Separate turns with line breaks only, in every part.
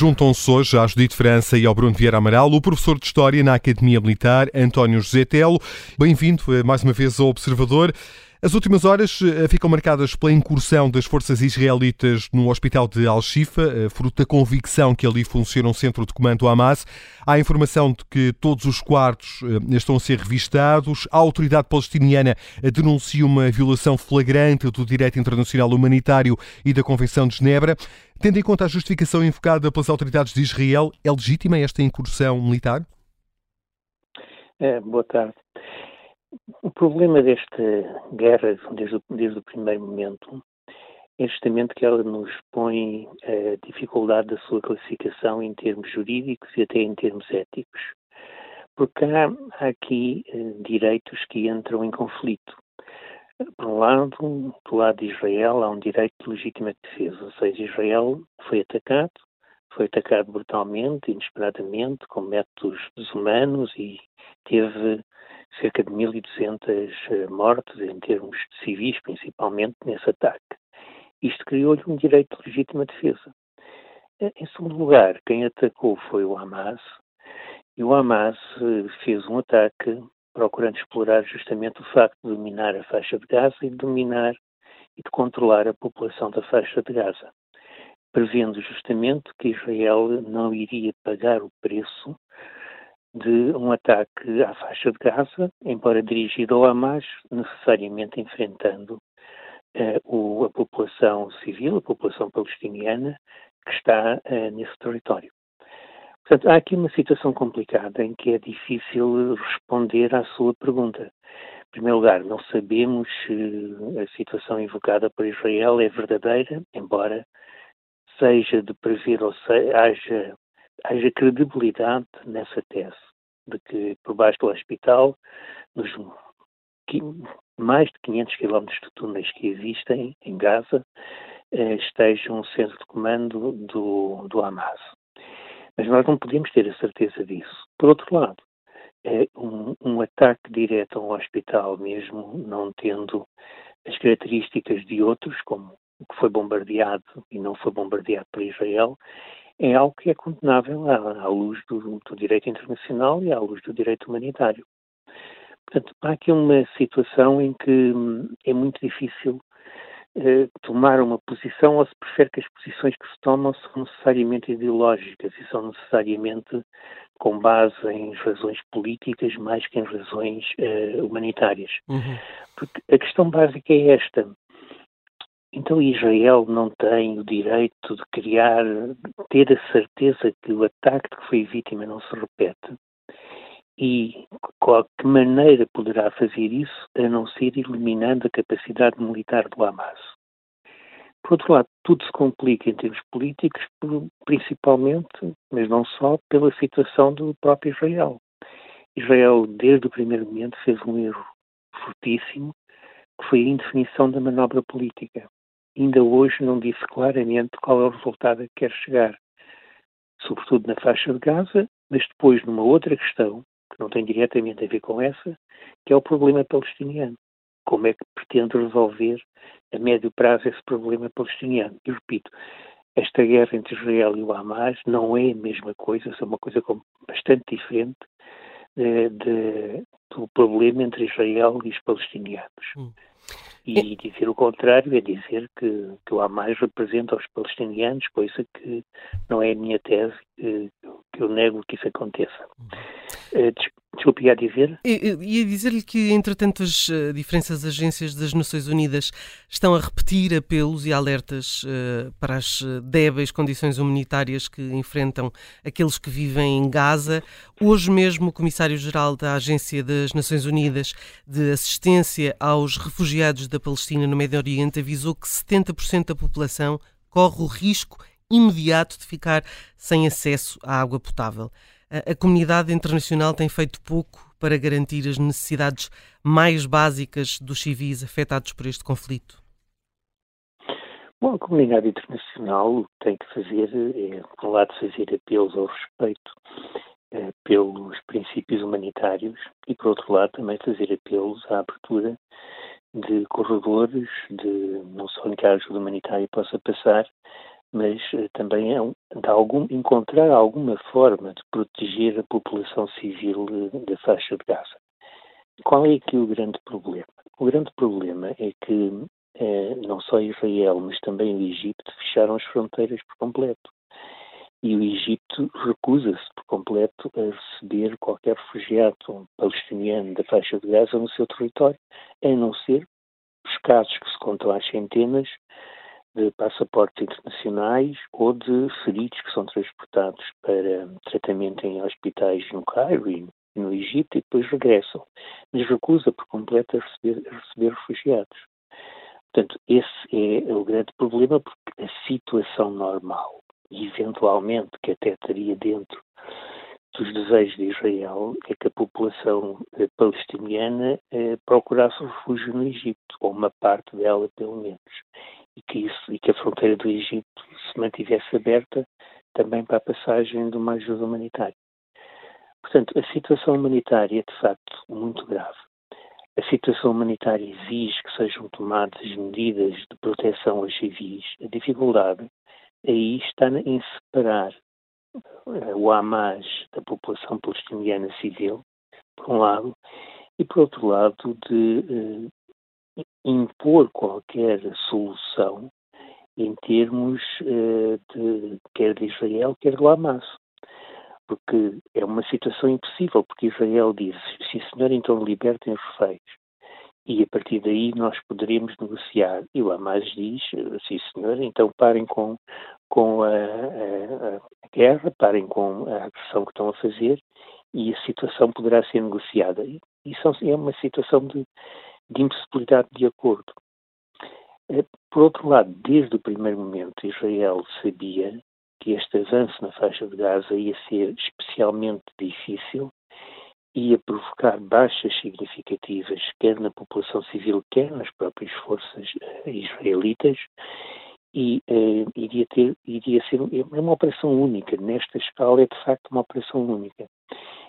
Juntam-se hoje à Judite França e ao Bruno Vieira Amaral o professor de História na Academia Militar, António José Telo. Bem-vindo eh, mais uma vez ao Observador. As últimas horas eh, ficam marcadas pela incursão das forças israelitas no hospital de Al-Shifa, eh, fruto da convicção que ali funciona um centro de comando do Hamas. Há informação de que todos os quartos eh, estão a ser revistados. A autoridade palestiniana denuncia uma violação flagrante do direito internacional humanitário e da Convenção de Genebra. Tendo em conta a justificação invocada pelas autoridades de Israel, é legítima esta incursão militar?
É, boa tarde. O problema desta guerra, desde o, desde o primeiro momento, é justamente que ela nos põe a dificuldade da sua classificação em termos jurídicos e até em termos éticos. Porque há, há aqui eh, direitos que entram em conflito. Por um lado, do lado de Israel, há um direito de legítima defesa, ou seja, Israel foi atacado, foi atacado brutalmente, inesperadamente, com métodos desumanos e teve cerca de 1.200 eh, mortes em termos civis, principalmente, nesse ataque. Isto criou-lhe um direito de legítima defesa. Eh, em segundo lugar, quem atacou foi o Hamas, e o Hamas eh, fez um ataque procurando explorar justamente o facto de dominar a faixa de Gaza e de dominar e de controlar a população da faixa de Gaza, prevendo justamente que Israel não iria pagar o preço de um ataque à faixa de Gaza, embora dirigido ao Hamas, necessariamente enfrentando uh, o, a população civil, a população palestiniana que está uh, nesse território. Portanto, há aqui uma situação complicada em que é difícil responder à sua pergunta. Em primeiro lugar, não sabemos se a situação invocada por Israel é verdadeira, embora seja de prever ou seja, haja haja credibilidade nessa tese de que por baixo do hospital, nos mais de 500 quilómetros de túneis que existem em Gaza, eh, esteja um centro de comando do, do Hamas. Mas nós não podemos ter a certeza disso. Por outro lado, é um, um ataque direto a um hospital, mesmo não tendo as características de outros, como o que foi bombardeado e não foi bombardeado por Israel, é algo que é condenável à, à luz do, do, direito internacional e à luz do direito humanitário. Portanto, há aqui uma situação em que hum, é muito difícil eh, tomar uma posição ou se prefere que as posições que se tomam são necessariamente ideológicas e são necessariamente com base em razões políticas mais que em razões eh, humanitárias. Uhum. Porque a questão básica é esta. Então Israel não tem o direito de criar, ter a certeza que o ataque de que foi vítima não se repete. E qual que maneira poderá fazer isso a não ser eliminando a capacidade militar do Hamas? Por outro lado, tudo se complica em termos políticos, principalmente, mas não só, pela situação do próprio Israel. Israel, desde o primeiro momento, fez um erro fortíssimo, que foi a indefinição da manobra política ainda hoje não disse claramente qual é o resultado a que quer chegar, sobretudo na faixa de Gaza, mas depois numa outra questão, que não tem diretamente a ver com essa, que é o problema palestiniano. Como é que pretende resolver a médio prazo esse problema palestiniano? E repito, esta guerra entre Israel e o Hamas não é a mesma coisa, é uma coisa bastante diferente de, eh, de, do problema entre Israel e os palestinianos. Hum. E dizer o contrário é dizer que, que o Hamas representa os palestinianos, coisa que não é a minha tese, que, que eu nego que isso aconteça. Uh, Desculpe, ia dizer?
Ia dizer-lhe que, entre tantas uh, diferenças, agências das Nações Unidas estão a repetir apelos e alertas uh, para as débeis condições humanitárias que enfrentam aqueles que vivem em Gaza. Hoje mesmo, o Comissário-Geral da Agência das Nações Unidas de Assistência aos Refugiados da Palestina no Médio Oriente avisou que 70% da população corre o risco imediato de ficar sem acesso à água potável a, comunidade internacional tem feito pouco para garantir as necessidades mais básicas dos civis afetados por este conflito?
Bom, a comunidade internacional tem que fazer, é, por um lado, fazer apelos ao respeito é, pelos princípios humanitários e, por outro lado, também fazer apelos à abertura de corredores, de não só em que a ajuda humanitária possa passar, mas uh, também é de algum, encontrar alguma forma de proteger a população civil da faixa de Gaza. Qual é aqui o grande problema? O grande problema é que não só Israel, mas também o Egito fecharam as fronteiras por completo e o Egito recusa-se por completo a receber qualquer refugiado palestiniano da faixa de Gaza no seu território, a não ser os casos que se contam às centenas de passaportes internacionais ou de feridos que são transportados para tratamento em hospitais no Cairo e no Egito e depois regressam, mas recusa por completo a receber, a receber refugiados. Portanto, esse é o grande problema, porque a situação normal eventualmente, que até estaria dentro dos desejos de Israel, é que a população eh, palestiniana eh, procurasse refúgio no Egito, ou uma parte dela, pelo menos, e que, isso, e que a fronteira do Egito se mantivesse aberta também para a passagem de uma ajuda humanitária. Portanto, a situação humanitária é, de facto, muito grave. A situação humanitária exige que sejam tomadas medidas de proteção aos civis. A dificuldade aí está em separar eh, o Hamas da população palestiniana civil, por um lado, e por outro lado, de eh, impor qualquer solução em termos eh, de, quer de Israel, quer do Hamas. Porque é uma situação impossível, porque Israel diz, sim senhor, então libertem os reféns e a partir daí nós poderemos negociar. E o Hamas diz, sim senhor, então parem com, com a, a, a, guerra, parem com a agressão que estão a fazer e a situação poderá ser negociada. E é uma situação de, de impossibilidade de acordo. Eh, por outro lado, desde o primeiro momento, Israel sabia que este avanço na faixa de Gaza ia ser especialmente difícil ia provocar baixas significativas, quer na população civil, quer nas próprias forças uh, israelitas, e uh, iria, ter, iria ser é uma operação única. Nesta escala, é de facto uma operação única.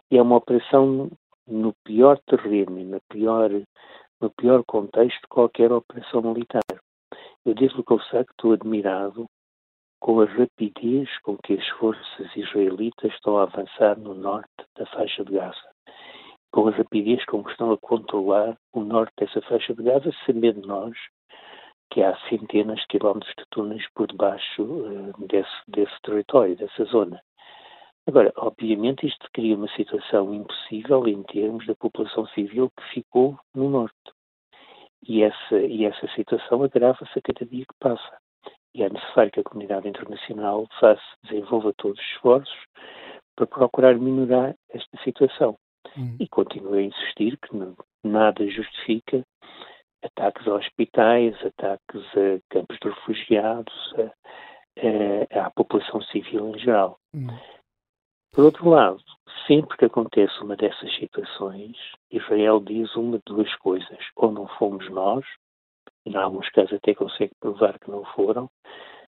É uma operação no pior terreno, na pior, no pior contexto de qualquer operação militar. Eu devo confessar que estou admirado com a rapidez com que as forças israelitas estão a avançar no norte da faixa de Gaza com a rapidez com que estão a controlar o norte dessa faixa de Gaza, sabendo nós que há centenas de quilómetros de túneis por debaixo uh, desse, desse território, dessa zona. Agora, obviamente, isto cria uma situação impossível em termos da população civil que ficou no norte. E essa, e essa situação agrava-se a cada dia que passa. E é necessário que a comunidade internacional faça, desenvolva todos os esforços para procurar minorar esta situação. Hum. E continuo a insistir que não, nada justifica ataques a hospitais, ataques a campos de refugiados, a, a, à população civil em geral. Hum. Por outro lado, sempre que acontece uma dessas situações, Israel diz uma de duas coisas. Ou não fomos nós, em alguns casos até consegue provar que não foram,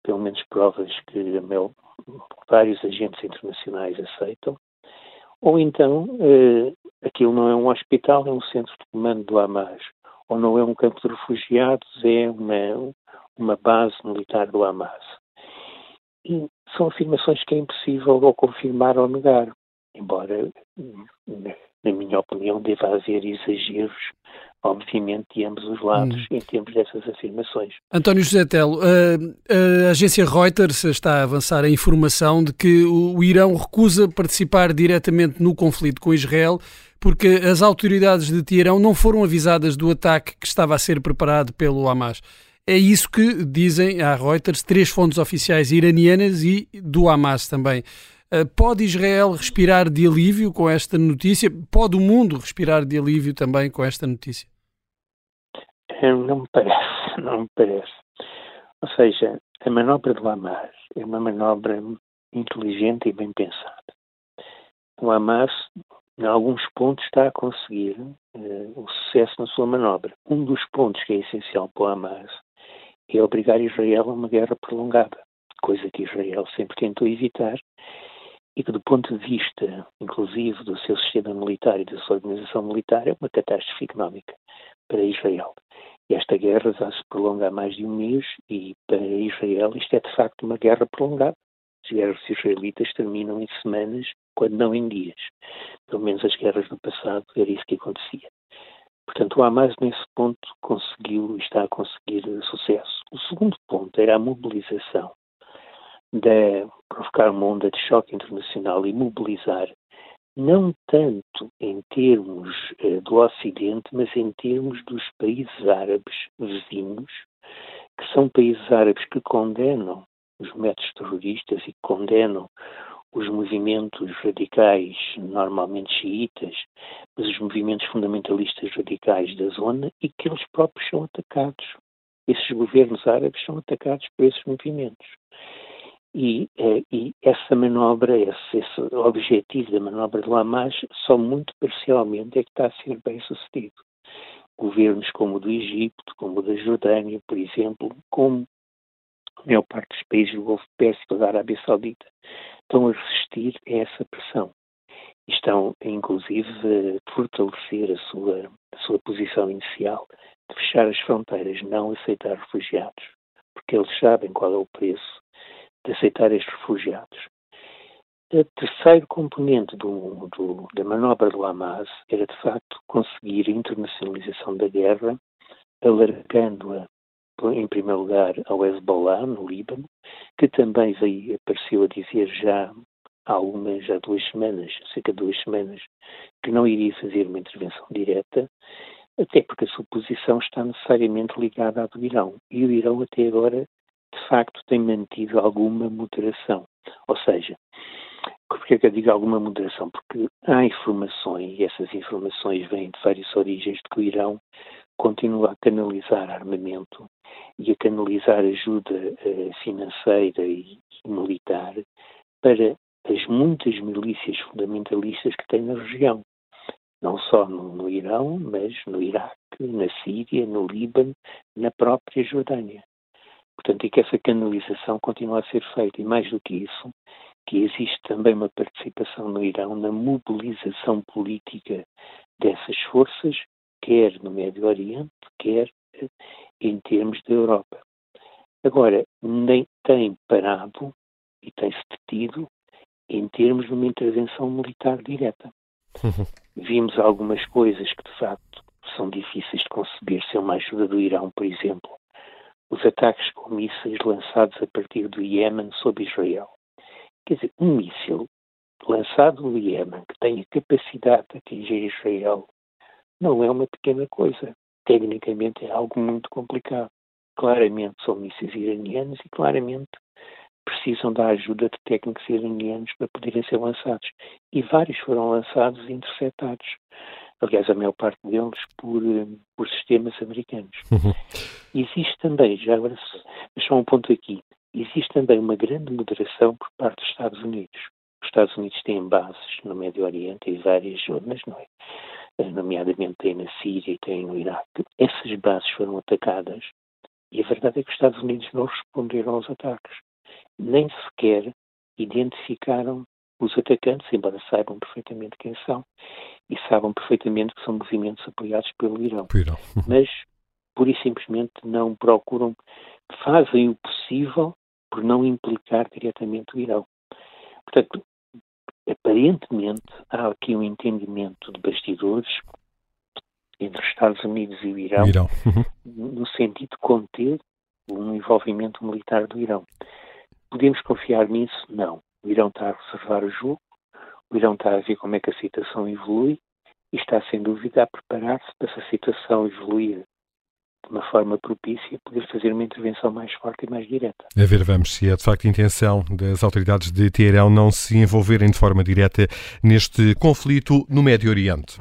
pelo menos provas que meu, vários agentes internacionais aceitam, ou então, eh, aquilo não é um hospital, é um centro de comando do Hamas. Ou não é um campo de refugiados, é uma, uma base militar do Hamas. E são afirmações que é impossível ou confirmar ou negar, embora, na minha opinião, deva haver exageros obviamente, de ambos os lados hum. em termos dessas afirmações.
António José Telo, a, a, agência Reuters está a avançar a informação de que o, o Irão recusa participar diretamente no conflito com Israel porque as autoridades de Teherão não foram avisadas do ataque que estava a ser preparado pelo Hamas. É isso que dizem à Reuters três fontes oficiais iranianas e do Hamas também. Eh, pode Israel respirar de alívio com esta notícia? Pode o mundo respirar de alívio também com esta notícia?
Não me parece, não me parece. Ou seja, a manobra do Hamas é uma manobra inteligente e bem pensada. O Hamas, em alguns pontos, está a conseguir uh, o sucesso na sua manobra. Um dos pontos que é essencial para o Hamas é obrigar Israel a uma guerra prolongada, coisa que Israel sempre tentou evitar e que, do ponto de vista, inclusive, do seu sistema militar e da sua organização militar, é uma catástrofe económica para Israel. Esta guerra já se prolonga há mais de um mês e para Israel isto é de facto uma guerra prolongada. As guerras israelitas terminam em semanas, quando não em dias. Pelo menos as guerras do passado era isso que acontecia. Portanto, o Hamas, nesse ponto, conseguiu e está a conseguir sucesso. O segundo ponto era a mobilização, de provocar uma onda de choque internacional e mobilizar, não tanto em termos eh, do Ocidente, mas em termos dos países árabes vizinhos, que são países árabes que condenam os métodos terroristas e que condenam os movimentos radicais, normalmente xiitas, mas os movimentos fundamentalistas radicais da zona e que eles próprios são atacados. Esses governos árabes são atacados por esses movimentos. E, eh, e essa manobra, esse, esse, objetivo da manobra de Hamas, só muito parcialmente é que está a ser bem sucedido. Governos como o do Egito, como o da Jordânia, por exemplo, como a maior parte dos países do Golfo Pérsico, da Arábia Saudita, estão a resistir a essa pressão. Estão, inclusive, a fortalecer a sua, a sua posição inicial de fechar as fronteiras, não aceitar refugiados, porque eles sabem qual é o preço de aceitar estes refugiados. O terceiro componente do, do, da manobra do Hamas era, de facto, conseguir a internacionalização da guerra, alargando-a em primeiro lugar, ao Hezbollah, no Líbano, que também veio, apareceu a dizer já há algumas, já duas semanas, cerca de duas semanas, que não iria fazer uma intervenção direta, até porque a sua posição está necessariamente ligada à do Irão. E o Irão, até agora, de facto, tem mantido alguma moderação. Ou seja, por que é que eu digo alguma moderação? Porque há informações, e essas informações vêm de várias origens, de que o Irão continua a canalizar armamento e a canalizar ajuda uh, financeira e, e militar para as muitas milícias fundamentalistas que tem na região. Não só no, no, Irão, mas no Iraque, na Síria, no Líbano, na própria Jordânia. Portanto, e que essa canalização continua a ser feita. E mais do que isso, que existe também uma participação no Irão na mobilização política dessas forças quer no Médio Oriente, quer eh, em termos da Europa. Agora, nem tem parado e tem-se detido em termos de uma intervenção militar direta. Vimos algumas coisas que, de facto, são difíceis de conceber sem uma ajuda do Irão, por exemplo. Os ataques com mísseis lançados a partir do Iémen sobre Israel. Quer dizer, um míssil lançado no Iémen que tem a capacidade de atingir Israel não é uma pequena coisa. Tecnicamente é algo muito complicado. Claramente são mísseis iranianos e claramente precisam da ajuda de técnicos iranianos para poderem ser lançados. E vários foram lançados e interceptados. Aliás, a maior parte deles por, eh, por sistemas americanos. Uhum. Existe também, já agora, só um ponto aqui, existe também uma grande moderação por parte dos Estados Unidos. Os Estados Unidos têm bases no Médio Oriente e várias zonas, não é? Nomeadamente tem na Síria e tem no Iraque, essas bases foram atacadas e a verdade é que os Estados Unidos não responderam aos ataques. Nem sequer identificaram os atacantes, embora saibam perfeitamente quem são e saibam perfeitamente que são movimentos apoiados pelo Irão. Irão. Mas, pura e simplesmente, não procuram, fazem o possível por não implicar diretamente o Irão. Portanto, aparentemente há aqui um entendimento de bastidores entre os Estados Unidos e o Irão, Irão. Uhum. no sentido de conter um envolvimento militar do Irão. Podemos confiar nisso? Não. O Irão está a observar o jogo, o Irão está a ver como é que a situação evolui e está, sem dúvida, a preparar-se para essa situação evoluir de uma forma propícia, poder fazer uma intervenção mais forte e mais direta.
A ver, vamos se é de facto a intenção das autoridades de Teherão não se envolverem de forma direta neste conflito no Médio Oriente.